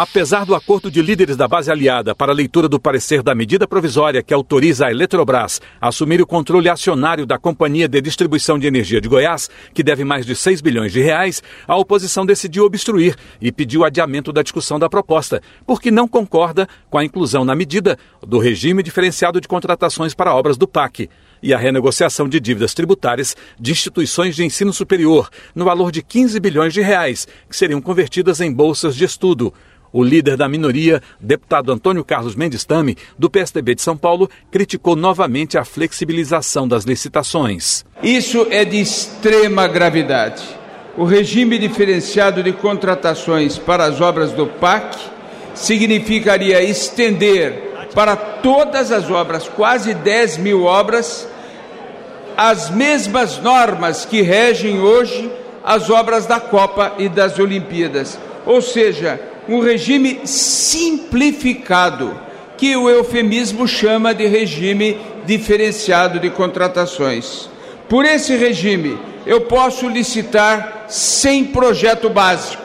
Apesar do acordo de líderes da base aliada para a leitura do parecer da medida provisória que autoriza a Eletrobras a assumir o controle acionário da Companhia de Distribuição de Energia de Goiás, que deve mais de 6 bilhões de reais, a oposição decidiu obstruir e pediu adiamento da discussão da proposta, porque não concorda com a inclusão na medida do regime diferenciado de contratações para obras do PAC e a renegociação de dívidas tributárias de instituições de ensino superior, no valor de 15 bilhões de reais, que seriam convertidas em bolsas de estudo. O líder da minoria, deputado Antônio Carlos Mendes Tame, do PSDB de São Paulo, criticou novamente a flexibilização das licitações. Isso é de extrema gravidade. O regime diferenciado de contratações para as obras do PAC significaria estender para todas as obras, quase 10 mil obras, as mesmas normas que regem hoje as obras da Copa e das Olimpíadas. Ou seja, um regime simplificado, que o eufemismo chama de regime diferenciado de contratações. Por esse regime, eu posso licitar sem projeto básico.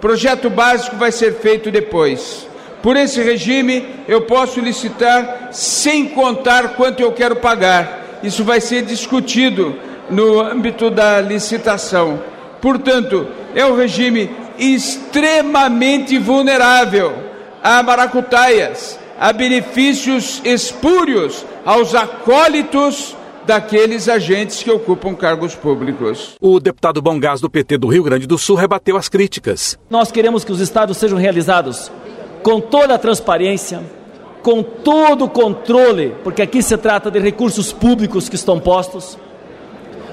Projeto básico vai ser feito depois. Por esse regime, eu posso licitar sem contar quanto eu quero pagar. Isso vai ser discutido no âmbito da licitação. Portanto, é um regime extremamente vulnerável a maracutaias, a benefícios espúrios aos acólitos daqueles agentes que ocupam cargos públicos. O deputado Bom Gás do PT do Rio Grande do Sul rebateu as críticas. Nós queremos que os estados sejam realizados com toda a transparência, com todo o controle, porque aqui se trata de recursos públicos que estão postos,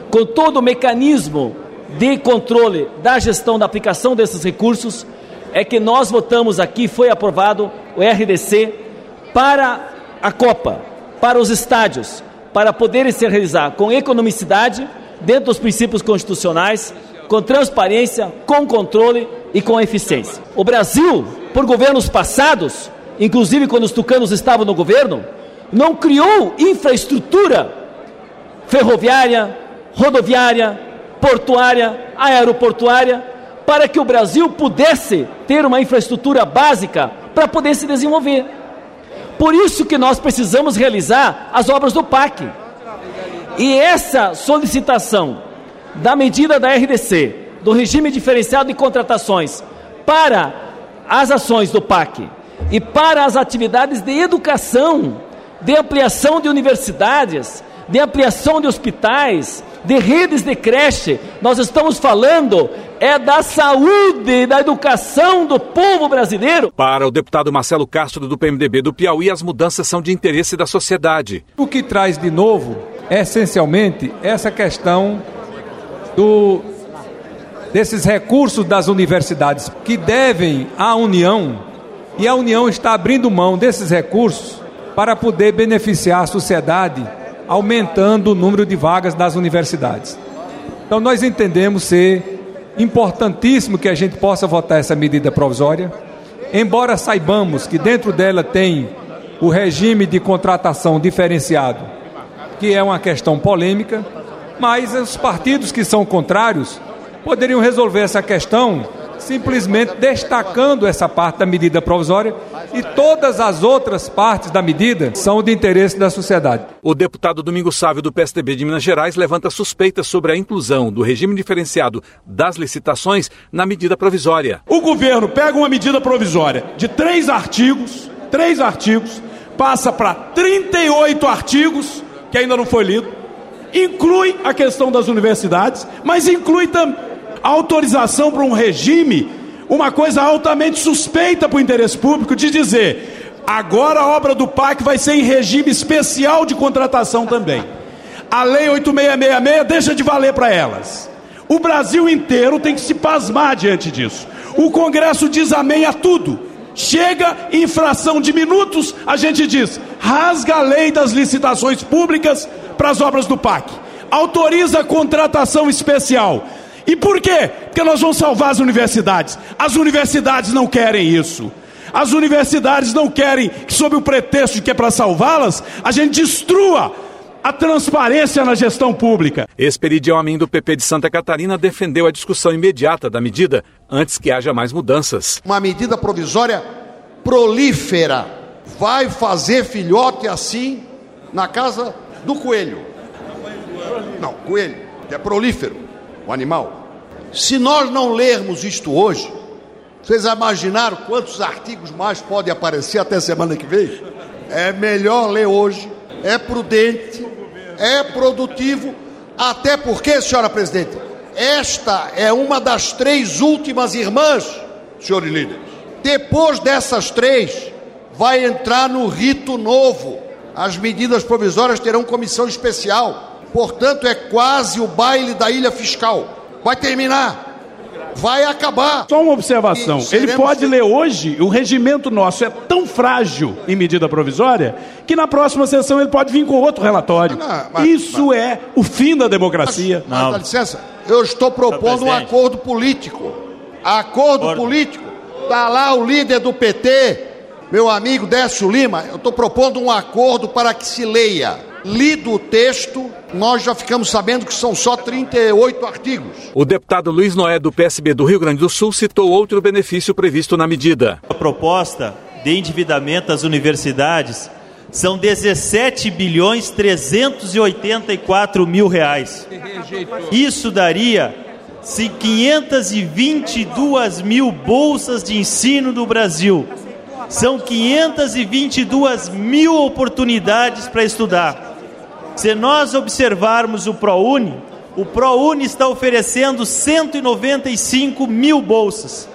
com todo o mecanismo de controle da gestão da aplicação desses recursos é que nós votamos aqui, foi aprovado o RDC para a Copa, para os estádios, para poderem se realizar com economicidade, dentro dos princípios constitucionais, com transparência, com controle e com eficiência. O Brasil, por governos passados, inclusive quando os tucanos estavam no governo, não criou infraestrutura ferroviária, rodoviária, portuária, aeroportuária, para que o Brasil pudesse ter uma infraestrutura básica para poder se desenvolver. Por isso que nós precisamos realizar as obras do PAC. E essa solicitação da medida da RDC, do regime diferenciado de contratações, para as ações do PAC e para as atividades de educação, de ampliação de universidades, de ampliação de hospitais, de redes de creche, nós estamos falando é da saúde, da educação do povo brasileiro. Para o deputado Marcelo Castro do PMDB do Piauí, as mudanças são de interesse da sociedade. O que traz de novo, essencialmente, essa questão do desses recursos das universidades que devem à União, e a União está abrindo mão desses recursos para poder beneficiar a sociedade aumentando o número de vagas das universidades. Então, nós entendemos ser importantíssimo que a gente possa votar essa medida provisória, embora saibamos que dentro dela tem o regime de contratação diferenciado, que é uma questão polêmica, mas os partidos que são contrários poderiam resolver essa questão simplesmente destacando essa parte da medida provisória e todas as outras partes da medida são de interesse da sociedade. O deputado Domingo Sávio do PSDB de Minas Gerais levanta suspeitas sobre a inclusão do regime diferenciado das licitações na medida provisória. O governo pega uma medida provisória de três artigos, três artigos, passa para 38 artigos que ainda não foi lido, inclui a questão das universidades, mas inclui também autorização para um regime, uma coisa altamente suspeita para o interesse público, de dizer: agora a obra do PAC vai ser em regime especial de contratação também. A Lei 8666 deixa de valer para elas. O Brasil inteiro tem que se pasmar diante disso. O Congresso diz amém a tudo. Chega em fração de minutos, a gente diz: rasga a lei das licitações públicas para as obras do PAC. Autoriza a contratação especial. E por quê? Porque nós vamos salvar as universidades. As universidades não querem isso. As universidades não querem que, sob o pretexto de que é para salvá-las, a gente destrua a transparência na gestão pública. Esperidião Amin do PP de Santa Catarina defendeu a discussão imediata da medida antes que haja mais mudanças. Uma medida provisória prolífera vai fazer filhote assim na casa do coelho. Não, coelho, que é prolífero, o animal. Se nós não lermos isto hoje, vocês imaginaram quantos artigos mais podem aparecer até semana que vem? É melhor ler hoje, é prudente, é produtivo, até porque, senhora presidente, esta é uma das três últimas irmãs, senhores líderes. Depois dessas três, vai entrar no rito novo. As medidas provisórias terão comissão especial. Portanto, é quase o baile da ilha fiscal. Vai terminar vai acabar. Só uma observação. Ele pode ler hoje, o regimento nosso é tão frágil em medida provisória, que na próxima sessão ele pode vir com outro relatório. Não, mas, Isso mas... é o fim da democracia. Mas, não. dá licença, eu estou propondo um acordo político. Acordo Ordem. político. Está lá o líder do PT, meu amigo Décio Lima. Eu estou propondo um acordo para que se leia Lido o texto, nós já ficamos sabendo que são só 38 artigos. O deputado Luiz Noé, do PSB do Rio Grande do Sul, citou outro benefício previsto na medida. A proposta de endividamento das universidades são 17 bilhões 384 mil reais. Isso daria 522 mil bolsas de ensino do Brasil. São 522 mil oportunidades para estudar. Se nós observarmos o ProUni, o ProUni está oferecendo 195 mil bolsas.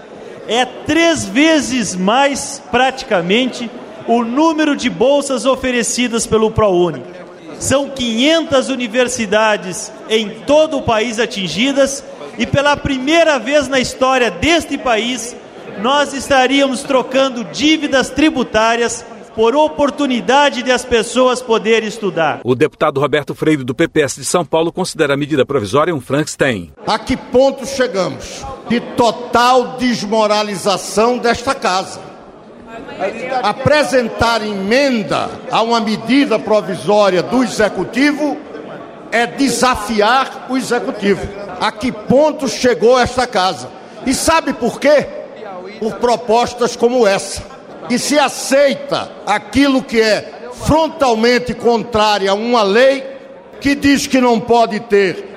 É três vezes mais, praticamente, o número de bolsas oferecidas pelo ProUni. São 500 universidades em todo o país atingidas e pela primeira vez na história deste país, nós estaríamos trocando dívidas tributárias por oportunidade de as pessoas poderem estudar. O deputado Roberto Freire, do PPS de São Paulo, considera a medida provisória um Frankenstein. A que ponto chegamos? De total desmoralização desta casa. Apresentar emenda a uma medida provisória do Executivo é desafiar o Executivo. A que ponto chegou esta casa? E sabe por quê? Por propostas como essa e se aceita aquilo que é frontalmente contrário a uma lei que diz que não pode ter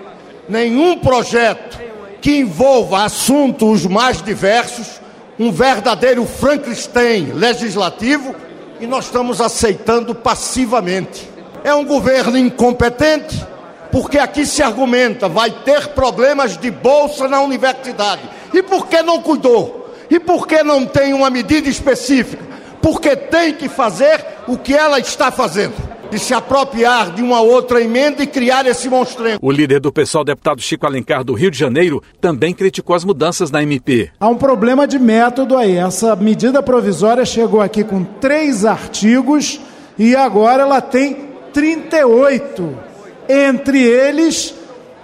nenhum projeto que envolva assuntos mais diversos, um verdadeiro Frankenstein legislativo, e nós estamos aceitando passivamente. É um governo incompetente, porque aqui se argumenta vai ter problemas de bolsa na universidade. E por que não cuidou? E por que não tem uma medida específica? Porque tem que fazer o que ela está fazendo. De se apropriar de uma outra emenda e criar esse monstrengo. O líder do pessoal, deputado Chico Alencar, do Rio de Janeiro, também criticou as mudanças na MP. Há um problema de método aí. Essa medida provisória chegou aqui com três artigos e agora ela tem 38. Entre eles,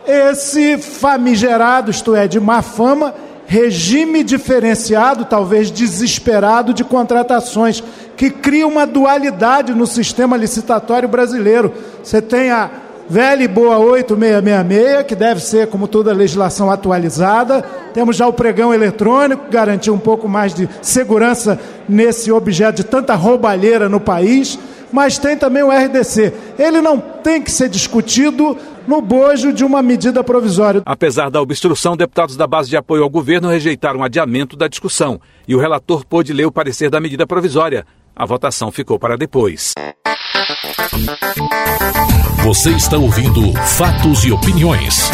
esse famigerado, isto é, de má fama, regime diferenciado, talvez desesperado, de contratações, que cria uma dualidade no sistema licitatório brasileiro. Você tem a velha e boa 8666, que deve ser, como toda legislação, atualizada. Temos já o pregão eletrônico, que garantiu um pouco mais de segurança nesse objeto de tanta roubalheira no país. Mas tem também o RDC. Ele não tem que ser discutido no bojo de uma medida provisória. Apesar da obstrução, deputados da base de apoio ao governo rejeitaram o adiamento da discussão e o relator pôde ler o parecer da medida provisória. A votação ficou para depois. Você está ouvindo Fatos e Opiniões.